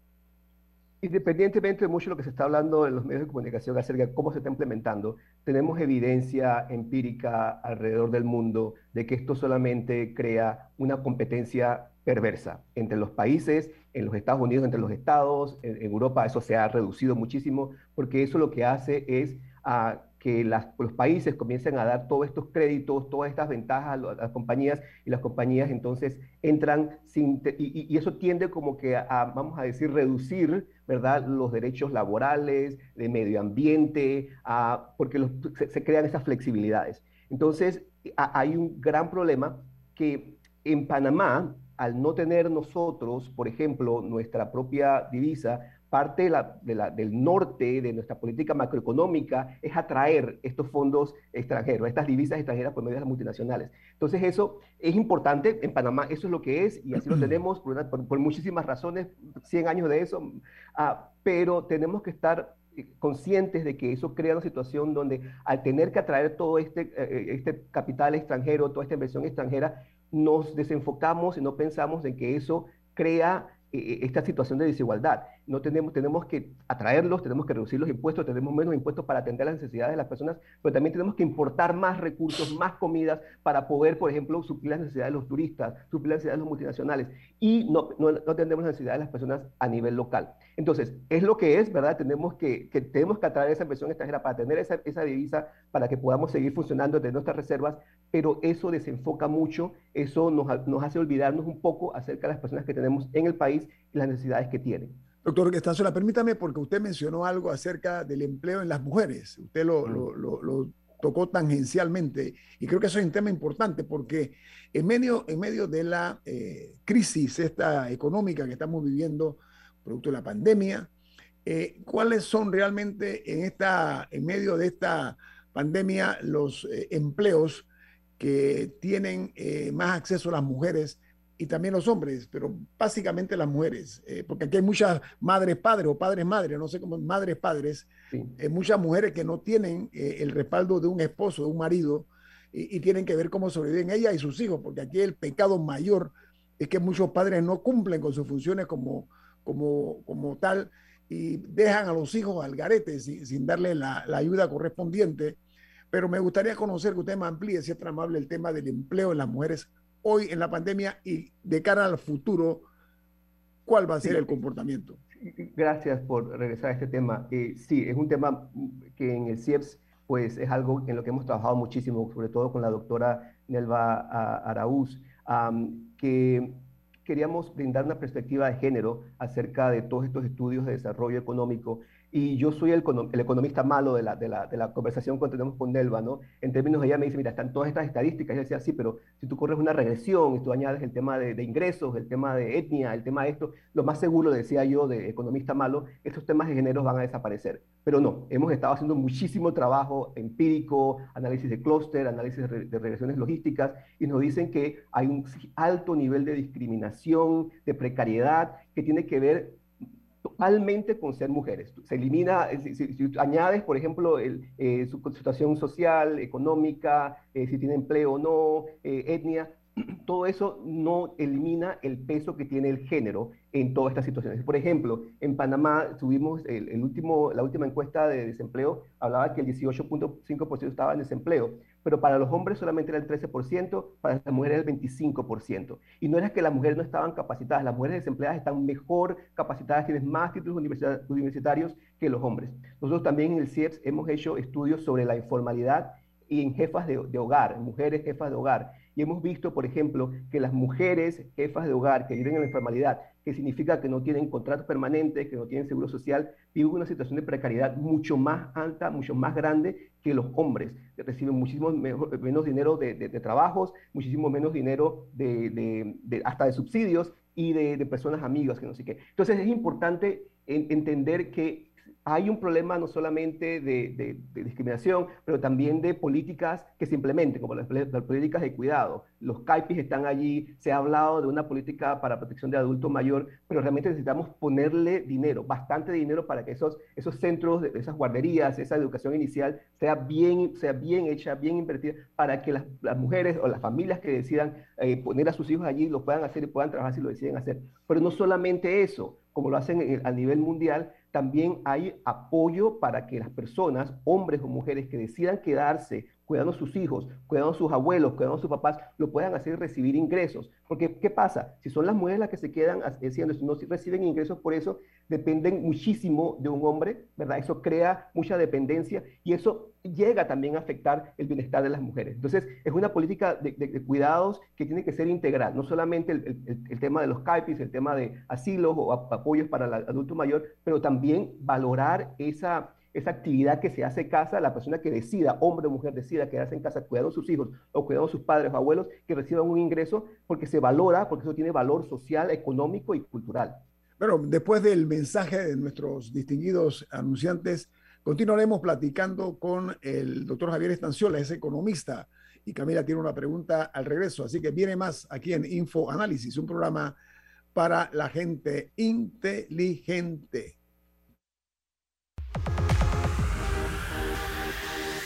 Independientemente de mucho de lo que se está hablando en los medios de comunicación acerca de cómo se está implementando, tenemos evidencia empírica alrededor del mundo de que esto solamente crea una competencia perversa entre los países, en los Estados Unidos, entre los estados, en, Europa eso se ha reducido muchísimo, porque eso lo que hace es a que los países comiencen a dar todos estos créditos, todas estas ventajas a, las compañías y las compañías entonces entran sin, y, eso tiende como que a, vamos a decir, reducir, ¿verdad?, los derechos laborales, de medio ambiente, a, porque se, crean esas flexibilidades. Entonces, hay un gran problema que en Panamá, al no tener nosotros, por ejemplo, nuestra propia divisa, parte del norte de nuestra política macroeconómica es atraer estos fondos extranjeros, estas divisas extranjeras por medio de las multinacionales. Entonces eso es importante, en Panamá eso es lo que es y así lo tenemos por, muchísimas razones, 100 años de eso, ah, pero tenemos que estar conscientes de que eso crea una situación donde al tener que atraer todo este, eh, eh, este capital extranjero, toda esta inversión extranjera, nos desenfocamos y no pensamos en que eso crea eh, esta situación de desigualdad no tenemos, tenemos que atraerlos, tenemos que reducir los impuestos, tenemos menos impuestos para atender las necesidades de las personas, pero también tenemos que importar más recursos, más comidas para poder, por ejemplo, suplir las necesidades de los turistas, suplir las necesidades de los multinacionales y no, no, no atendemos las necesidades de las personas a nivel local. Entonces, es lo que es, ¿verdad? Tenemos que, que tenemos que atraer esa inversión extranjera para tener esa, esa divisa, para que podamos seguir funcionando de nuestras reservas, pero eso desenfoca mucho, eso nos, nos hace olvidarnos un poco acerca de las personas que tenemos en el país y las necesidades que tienen. Doctor Estanzuela, permítame porque usted mencionó algo acerca del empleo en las mujeres. Usted lo, lo, tocó tangencialmente y creo que eso es un tema importante porque en medio, en medio de la eh, crisis esta económica que estamos viviendo, producto de la pandemia, eh, ¿cuáles son realmente en, esta, en medio de esta pandemia los eh, empleos que tienen más acceso a las mujeres y también los hombres, pero básicamente las mujeres, eh, porque aquí hay muchas madres padres o padres madres, no sé cómo, madres padres, eh, muchas mujeres que no tienen eh, el respaldo de un esposo, de un marido, y, tienen que ver cómo sobreviven ella y sus hijos, porque aquí el pecado mayor es que muchos padres no cumplen con sus funciones como, como, como tal y dejan a los hijos al garete sin, darle la, la, ayuda correspondiente. Pero me gustaría conocer que usted me amplíe, si es tan amable, el tema del empleo en las mujeres hoy en la pandemia y de cara al futuro, ¿cuál va a ser el comportamiento? Gracias por regresar a este tema. Eh, sí, es un tema que en el CIEPS pues es algo en lo que hemos trabajado muchísimo, sobre todo con la doctora Nelva Araúz, que queríamos brindar una perspectiva de género acerca de todos estos estudios de desarrollo económico y yo soy el, el economista malo de la, de, la, de la, conversación que tenemos con Nelva, ¿no? En términos, ella me dice, mira, están todas estas estadísticas, y yo decía, sí, pero si tú corres una regresión y tú añades el tema de, de, ingresos, el tema de etnia, el tema de esto, lo más seguro, decía yo, de economista malo, estos temas de género van a desaparecer. Pero no, hemos estado haciendo muchísimo trabajo empírico, análisis de clúster, análisis de, de regresiones logísticas, y nos dicen que hay un alto nivel de discriminación, de precariedad, que tiene que ver totalmente con ser mujeres. Se elimina, eh, si, añades, por ejemplo, eh, su situación social, económica, eh, si tiene empleo o no, etnia, todo eso no elimina el peso que tiene el género en todas estas situaciones. Por ejemplo, en Panamá tuvimos el, último, la última encuesta de desempleo, hablaba que el 18.5% estaba en desempleo, pero para los hombres solamente era el 13%, para las mujeres el 25%. Y no era que las mujeres no estaban capacitadas, las mujeres desempleadas están mejor capacitadas, tienen más títulos universitarios que los hombres. Nosotros también en el CIEPS hemos hecho estudios sobre la informalidad y en jefas de, hogar, mujeres jefas de hogar. Y hemos visto, por ejemplo, que las mujeres jefas de hogar que viven en la informalidad, que significa que no tienen contratos permanentes, que no tienen seguro social, viven una situación de precariedad mucho más alta, mucho más grande que los hombres, reciben muchísimo menos dinero de, trabajos, muchísimo menos dinero hasta de subsidios y de, personas amigas, que no sé qué. Entonces es importante entender que hay un problema no solamente de, discriminación, pero también de políticas que se implementen, como las, políticas de cuidado. Los CAIPIS están allí, se ha hablado de una política para protección de adulto mayor, pero realmente necesitamos ponerle dinero, bastante dinero para que esos, esos centros, esas guarderías, esa educación inicial sea bien, sea bien hecha, bien invertida, para que las, mujeres o las familias que decidan eh, poner a sus hijos allí lo puedan hacer y puedan trabajar si lo deciden hacer. Pero no solamente eso, como lo hacen a nivel mundial, también hay apoyo para que las personas, hombres o mujeres que decidan quedarse cuidando a sus hijos, cuidando a sus abuelos, cuidando a sus papás, lo puedan hacer recibir ingresos. Porque, ¿qué pasa? Si son las mujeres las que se quedan haciendo esto, no reciben ingresos por eso, dependen muchísimo de un hombre, ¿verdad? Eso crea mucha dependencia y eso llega también a afectar el bienestar de las mujeres. Entonces, es una política de, cuidados que tiene que ser integral, no solamente el, tema de los CAIPIS, el tema de asilos o apoyos para el adulto mayor, pero también valorar esa esa actividad que se hace en casa, la persona que decida, hombre o mujer decida quedarse en casa cuidando a sus hijos o cuidando a sus padres o abuelos, que reciban un ingreso porque se valora, porque eso tiene valor social, económico y cultural. Bueno, después del mensaje de nuestros distinguidos anunciantes, continuaremos platicando con el doctor Javier Estanciola, es economista, y Camila tiene una pregunta al regreso, así que viene más aquí en Info Análisis, un programa para la gente inteligente.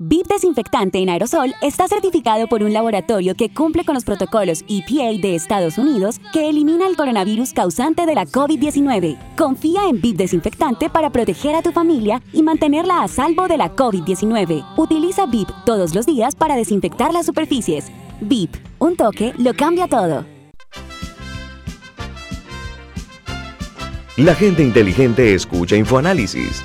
VIP Desinfectante en aerosol está certificado por un laboratorio que cumple con los protocolos EPA de Estados Unidos que elimina el coronavirus causante de la COVID-19. Confía en VIP Desinfectante para proteger a tu familia y mantenerla a salvo de la COVID-19. Utiliza VIP todos los días para desinfectar las superficies. VIP, un toque lo cambia todo. La gente inteligente escucha InfoAnálisis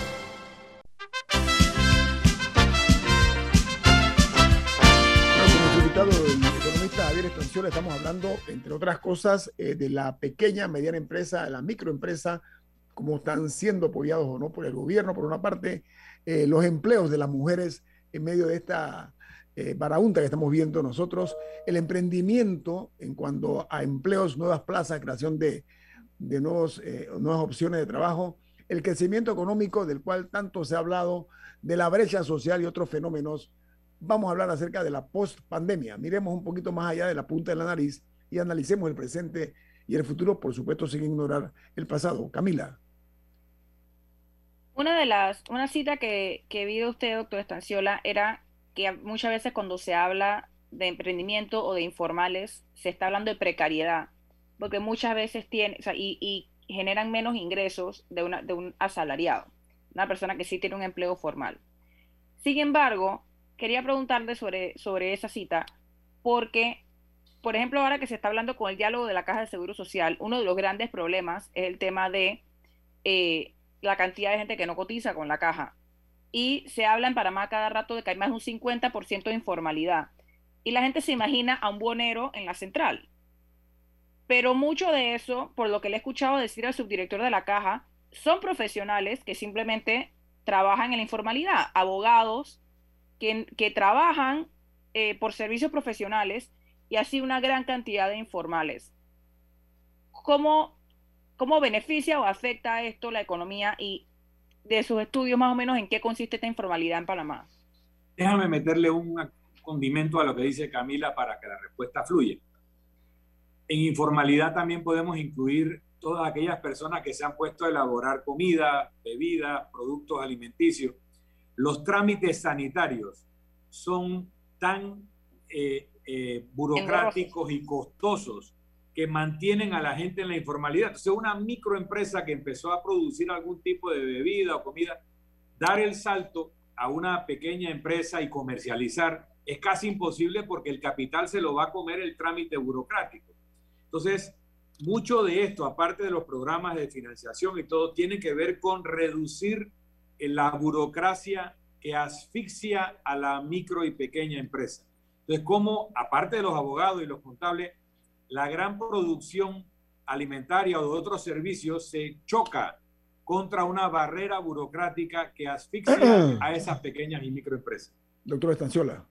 Estamos hablando, entre otras cosas, eh, de la pequeña, mediana empresa, de la microempresa, cómo están siendo apoyados o no por el gobierno, por una parte, eh, los empleos de las mujeres en medio de esta eh, que estamos viendo nosotros, el emprendimiento en cuanto a empleos, nuevas plazas, creación de, de nuevos, eh, nuevas opciones de trabajo, el crecimiento económico del cual tanto se ha hablado, de la brecha social y otros fenómenos vamos a hablar acerca de la post-pandemia. Miremos un poquito más allá de la punta de la nariz y analicemos el presente y el futuro, por supuesto, sin ignorar el pasado. Camila. Una de las, una cita que, que vi de usted, doctor Estanciola, era que muchas veces cuando se habla de emprendimiento o de informales, se está hablando de precariedad, porque muchas veces tiene, y, y, generan menos ingresos de, una, de un asalariado, una persona que sí tiene un empleo formal. Sin embargo, quería preguntarle sobre, sobre esa cita, porque, por ejemplo, ahora que se está hablando con el diálogo de la Caja de Seguro Social, uno de los grandes problemas es el tema de eh, la cantidad de gente que no cotiza con la caja. Y se habla en Panamá cada rato de que hay más de un 50% de informalidad. Y la gente se imagina a un buonero en la central. Pero mucho de eso, por lo que le he escuchado decir al subdirector de la caja, son profesionales que simplemente trabajan en la informalidad, abogados, que, trabajan eh, por servicios profesionales y así una gran cantidad de informales. ¿Cómo, ¿Cómo beneficia o afecta esto la economía y de sus estudios más o menos en qué consiste esta informalidad en Panamá? Déjame meterle un condimento a lo que dice Camila para que la respuesta fluya. En informalidad también podemos incluir todas aquellas personas que se han puesto a elaborar comida, bebidas, productos alimenticios los trámites sanitarios son tan eh, eh, burocráticos y costosos que mantienen a la gente en la informalidad. Entonces, una microempresa que empezó a producir algún tipo de bebida o comida, dar el salto a una pequeña empresa y comercializar es casi imposible porque el capital se lo va a comer el trámite burocrático. Entonces, mucho de esto, aparte de los programas de financiación y todo, tiene que ver con reducir la burocracia que asfixia a la micro y pequeña empresa. Entonces, como aparte de los abogados y los contables, la gran producción alimentaria o de otros servicios se choca contra una barrera burocrática que asfixia a esas pequeñas y microempresas. Doctor Estanciola.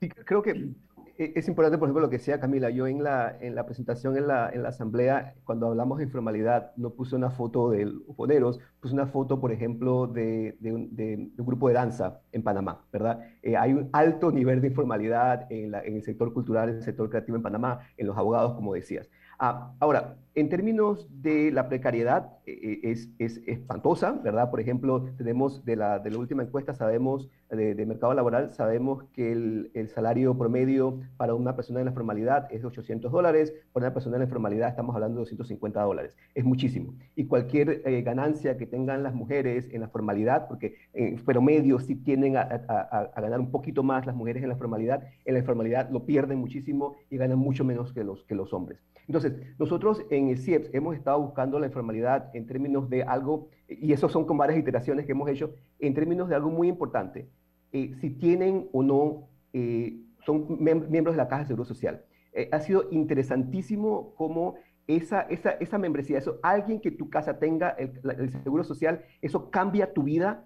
Sí, creo que es importante, por ejemplo, lo que decía Camila. Yo en la, en la presentación en la, en la asamblea, cuando hablamos de informalidad, no puse una foto de boderos, puse una foto, por ejemplo, de, de, un, de, un, grupo de danza en Panamá, ¿verdad? Eh, hay un alto nivel de informalidad en, la, en, el sector cultural, en el sector creativo en Panamá, en los abogados, como decías. Ah, ahora, en términos de la precariedad, eh, eh, es, es, espantosa, ¿verdad? Por ejemplo, tenemos de la, de la última encuesta, sabemos, de, mercado laboral, sabemos que el, el, salario promedio para una persona en la formalidad es de 800 dólares, para una persona en la informalidad estamos hablando de 250 dólares. Es muchísimo. Y cualquier eh, ganancia que tengan las mujeres en la formalidad, porque en promedio sí tienden a, a, a, ganar un poquito más las mujeres en la formalidad, en la informalidad lo pierden muchísimo y ganan mucho menos que los, que los hombres. Entonces, nosotros en el CIEPS hemos estado buscando la informalidad en términos de algo, y eso son con varias iteraciones que hemos hecho, en términos de algo muy importante. Eh, si tienen o no, eh, son miembros de la Caja de Seguro Social. Eh, ha sido interesantísimo cómo esa, esa, esa, membresía, eso, alguien que tu casa tenga el, el Seguro Social, eso cambia tu vida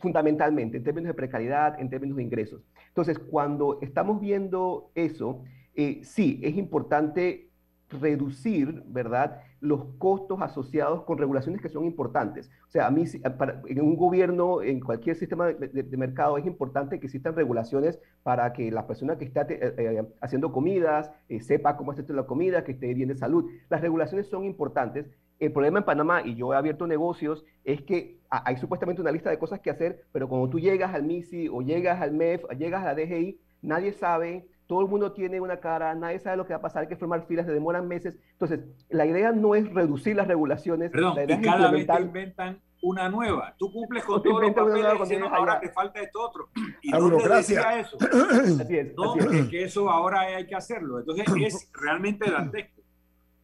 fundamentalmente en términos de precariedad, en términos de ingresos. Entonces, cuando estamos viendo eso, sí, es importante reducir, ¿verdad?, los costos asociados con regulaciones que son importantes. O sea, a mí, en un gobierno, en cualquier sistema de, mercado, es importante que existan regulaciones para que la persona que está eh, eh, haciendo comidas eh, sepa cómo esto la comida, que esté bien de salud. Las regulaciones son importantes. el problema en Panamá, y yo he abierto negocios, es que hay supuestamente una lista de cosas que hacer, pero cuando tú llegas al MISI o llegas al MEF, llegas a la DGI, nadie sabe, todo el mundo tiene una cara, nadie sabe lo que va a pasar, hay que formar filas, se demoran meses. Entonces, la idea no es reducir las regulaciones. Perdón, la idea y cada vez te inventan una nueva. Tú cumples con todos los papeles y ahora te falta esto otro. ¿Y la dónde burocracia. eso? Así es, no, así es que eso ahora hay que hacerlo. Entonces, es realmente dantesco.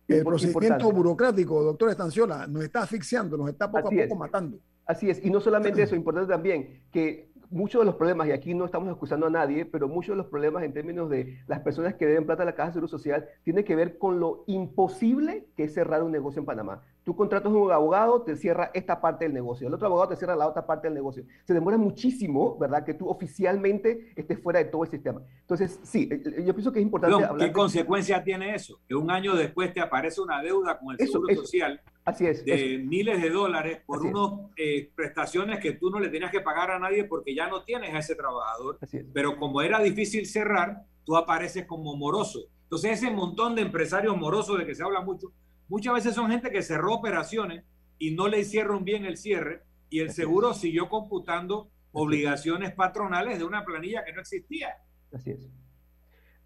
El procedimiento burocrático, doctor Estanciola, nos está asfixiando, nos está poco Así a poco es. matando. Así es, y no solamente eso, importante también que muchos de los problemas, y aquí no estamos excusando a nadie, pero muchos de los problemas en términos de las personas que deben plata a la Caja de Seguro Social tiene que ver con lo imposible que es cerrar un negocio en Panamá. Tú contratas a un abogado, te cierra esta parte del negocio, el otro abogado te cierra la otra parte del negocio. Se demora muchísimo, ¿verdad?, que tú oficialmente estés fuera de todo el sistema. Entonces, sí, eh, yo pienso que es importante Perdón, hablar ¿Qué de- consecuencia tiene eso? Que un año después te aparece una deuda con el Eso, Seguro eso. Social Así es. de miles de dólares por unas prestaciones que tú no le tenías que pagar a nadie porque ya no tienes a ese trabajador. Así es. Pero como era difícil cerrar, tú apareces como moroso. Entonces ese montón de empresarios morosos de que se habla mucho, muchas veces son gente que cerró operaciones y no le hicieron bien el cierre y el seguro siguió computando obligaciones patronales de una planilla que no existía. Así es.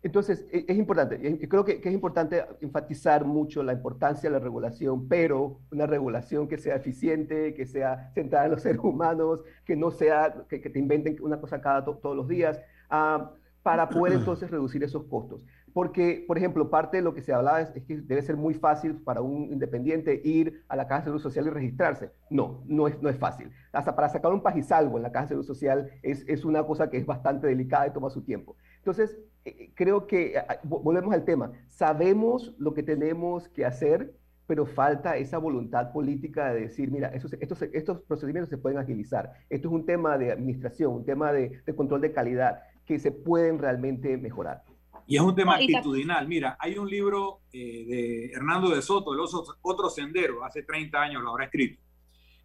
Entonces, e- es importante, creo que, que es importante enfatizar mucho la importancia de la regulación, pero una regulación que sea eficiente, que sea centrada en los seres humanos, que no sea, que, que te inventen una cosa cada to- todos los días, ah, para poder entonces reducir esos costos. Porque, por ejemplo, parte de lo que se hablaba es, es que debe ser muy fácil para un independiente ir a la Caja de Seguro Social y registrarse. No, no es, no es fácil. Hasta para sacar un pajisalvo en la Caja de Seguro Social es, es una cosa que es bastante delicada y toma su tiempo. Entonces, eh, creo que ah, vo- volvemos al tema. Sabemos lo que tenemos que hacer, pero falta esa voluntad política de decir, mira, esos, estos, estos procedimientos se pueden agilizar. Esto es un tema de administración, un tema de, de control de calidad que se pueden realmente mejorar. Y es un tema actitudinal. Mira, hay un libro eh, de Hernando de Soto, El oso- otro sendero, hace 30 años lo habrá escrito.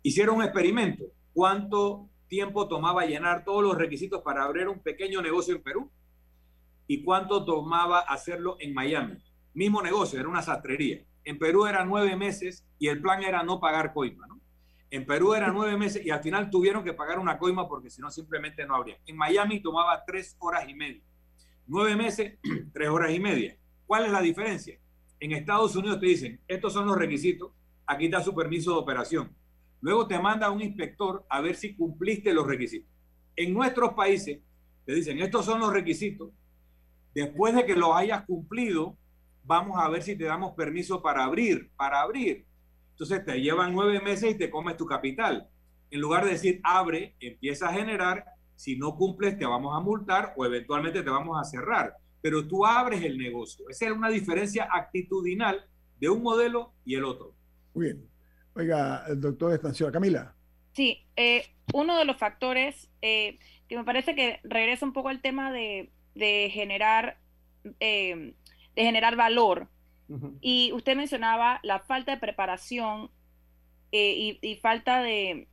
Hicieron un experimento. ¿Cuánto tiempo tomaba llenar todos los requisitos para abrir un pequeño negocio en Perú? ¿Y cuánto tomaba hacerlo en Miami? Mismo negocio, era una sastrería. En Perú era nueve meses y el plan era no pagar coima, ¿no? En Perú era nueve meses y al final tuvieron que pagar una coima porque si no simplemente no habría. En Miami tomaba tres horas y media. Nueve meses, tres horas y media. ¿Cuál es la diferencia? En Estados Unidos te dicen, estos son los requisitos, aquí está su permiso de operación. Luego te manda un inspector a ver si cumpliste los requisitos. En nuestros países te dicen, estos son los requisitos. Después de que los hayas cumplido, vamos a ver si te damos permiso para abrir, para abrir. Entonces te llevan nueve meses y te comes tu capital. En lugar de decir abre, empieza a generar, si no cumples te vamos a multar o eventualmente te vamos a cerrar. Pero tú abres el negocio. Esa es una diferencia actitudinal de un modelo y el otro. Muy bien. Oiga, el doctor Estanciola. Camila. Sí, eh, uno de los factores eh, que me parece que regresa un poco al tema de, de generar eh, de generar valor. Y usted mencionaba la falta de preparación eh, y, y falta de,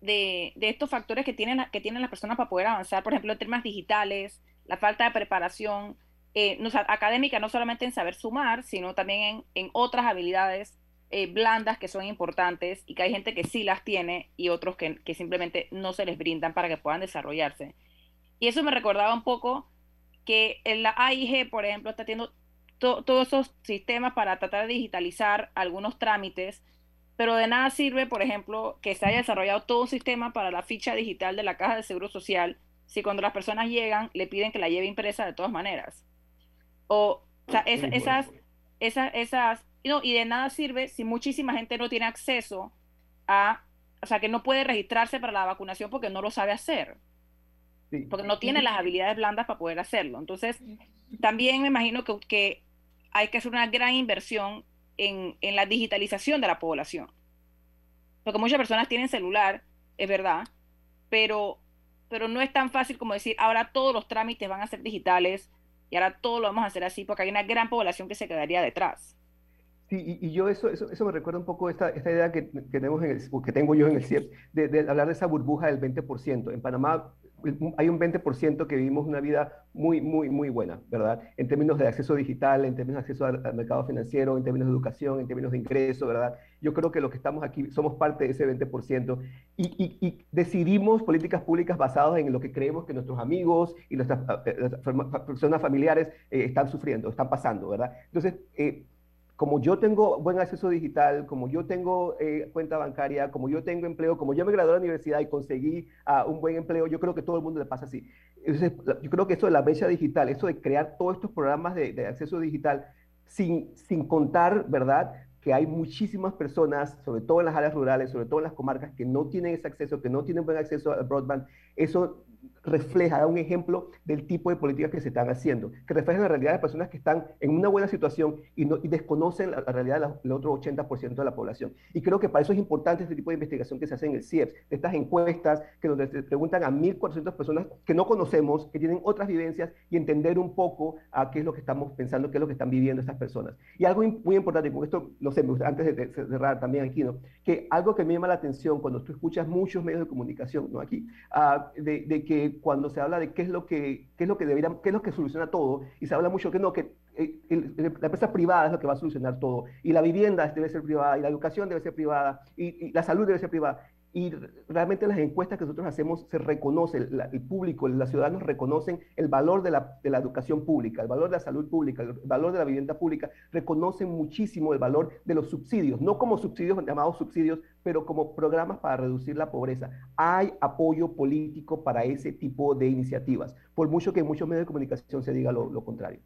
de, de estos factores que tienen, que tienen las personas para poder avanzar, por ejemplo, en temas digitales, la falta de preparación eh, no, académica, no solamente en saber sumar, sino también en, en otras habilidades eh, blandas que son importantes y que hay gente que sí las tiene y otros que, que simplemente no se les brindan para que puedan desarrollarse. Y eso me recordaba un poco que en la AIG, por ejemplo, está teniendo to- todos esos sistemas para tratar de digitalizar algunos trámites, pero de nada sirve, por ejemplo, que se haya desarrollado todo un sistema para la ficha digital de la caja de seguro social si cuando las personas llegan le piden que la lleve impresa de todas maneras. O, o sea, es- Sí, bueno. esas, esas, esas, no, y de nada sirve si muchísima gente no tiene acceso a, o sea, que no puede registrarse para la vacunación porque no lo sabe hacer porque no tiene las habilidades blandas para poder hacerlo. Entonces, también me imagino que, que hay que hacer una gran inversión en, en la digitalización de la población. Porque muchas personas tienen celular, es verdad, pero, pero no es tan fácil como decir, ahora todos los trámites van a ser digitales y ahora todo lo vamos a hacer así, porque hay una gran población que se quedaría detrás. Sí, y, y yo eso, eso, eso me recuerda un poco esta, esta idea que, que tenemos en el, o que tengo yo en el CIEP, de, de hablar de esa burbuja del 20%. En Panamá hay un 20% que vivimos una vida muy, muy, muy buena, ¿verdad? En términos de acceso digital, en términos de acceso al, mercado financiero, en términos de educación, en términos de ingreso, ¿verdad? Yo creo que los que estamos aquí somos parte de ese 20% y, decidimos políticas públicas basadas en lo que creemos que nuestros amigos y nuestras eh, personas familiares eh, están sufriendo, están pasando, ¿verdad? Entonces, eh, como yo tengo buen acceso digital, como yo tengo eh, cuenta bancaria, como yo tengo empleo, como yo me gradué de la universidad y conseguí uh, un buen empleo, yo creo que todo el mundo le pasa así. Yo creo que esto de la brecha digital, esto de crear todos estos programas de, de acceso digital, sin, sin contar, ¿verdad? que hay muchísimas personas, sobre todo en las áreas rurales, sobre todo en las comarcas, que no tienen ese acceso, que no tienen buen acceso al broadband. Eso refleja, da un ejemplo del tipo de políticas que se están haciendo, que reflejan la realidad de personas que están en una buena situación y, no, desconocen la, realidad del otro 80% de la población. Y creo que para eso es importante este tipo de investigación que se hace en el CIEPS, estas encuestas que nos preguntan a 1.400 personas que no conocemos, que tienen otras vivencias y entender un poco a qué es lo que estamos pensando, qué es lo que están viviendo estas personas. Y algo muy importante, con esto, no sé, antes de cerrar también aquí, ¿no? que algo que me llama la atención cuando tú escuchas muchos medios de comunicación, ¿no? aquí, uh, de, de que cuando se habla de qué es lo que, es lo que debería, qué es lo que soluciona todo, y se habla mucho que no, que eh, la empresa privada es lo que va a solucionar todo, y la vivienda debe ser privada, y la educación debe ser privada, y la salud debe ser privada. Y realmente las encuestas que nosotros hacemos se reconoce, el, público, los ciudadanos reconocen el valor de la, de la, educación pública, el valor de la salud pública, el valor de la vivienda pública, reconocen muchísimo el valor de los subsidios, no como subsidios llamados subsidios, pero como programas para reducir la pobreza. Hay apoyo político para ese tipo de iniciativas, por mucho que en muchos medios de comunicación se diga lo, lo contrario.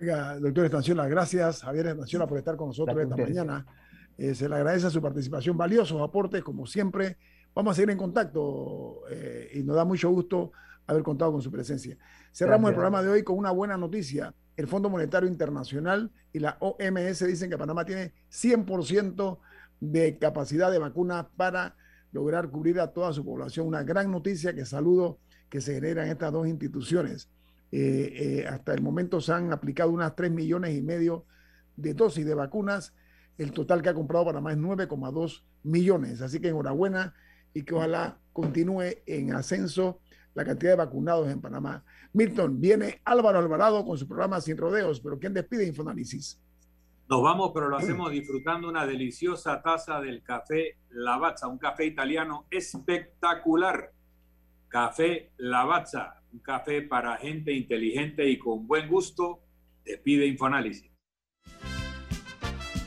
Oiga, doctor Estanciola, gracias. Javier Estanciola por estar con nosotros esta mañana. Eh, se le agradece su participación, valiosos aportes, como siempre. Vamos a seguir en contacto eh, y nos da mucho gusto haber contado con su presencia. Cerramos el programa de hoy con una buena noticia. El Fondo Monetario Internacional y la OMS dicen que Panamá tiene 100% de capacidad de vacuna para lograr cubrir a toda su población. Una gran noticia que saludo que se genera en estas dos instituciones. Eh, hasta el momento se han aplicado unas 3 millones y medio de dosis de vacunas el total que ha comprado Panamá es 9,2 millones. Así que enhorabuena y que ojalá continúe en ascenso la cantidad de vacunados en Panamá. Milton, viene Álvaro Alvarado con su programa Sin Rodeos, pero ¿quién despide Infoanálisis? Nos vamos, pero lo hacemos disfrutando una deliciosa taza del café Lavazza, un café italiano espectacular. Café Lavazza, un café para gente inteligente y con buen gusto. Despide Infoanálisis.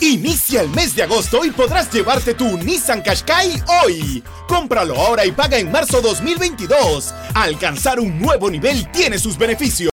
Inicia el mes de agosto y podrás llevarte tu Nissan Qashqai hoy. Cómpralo ahora y paga en marzo 2022. Alcanzar un nuevo nivel tiene sus beneficios.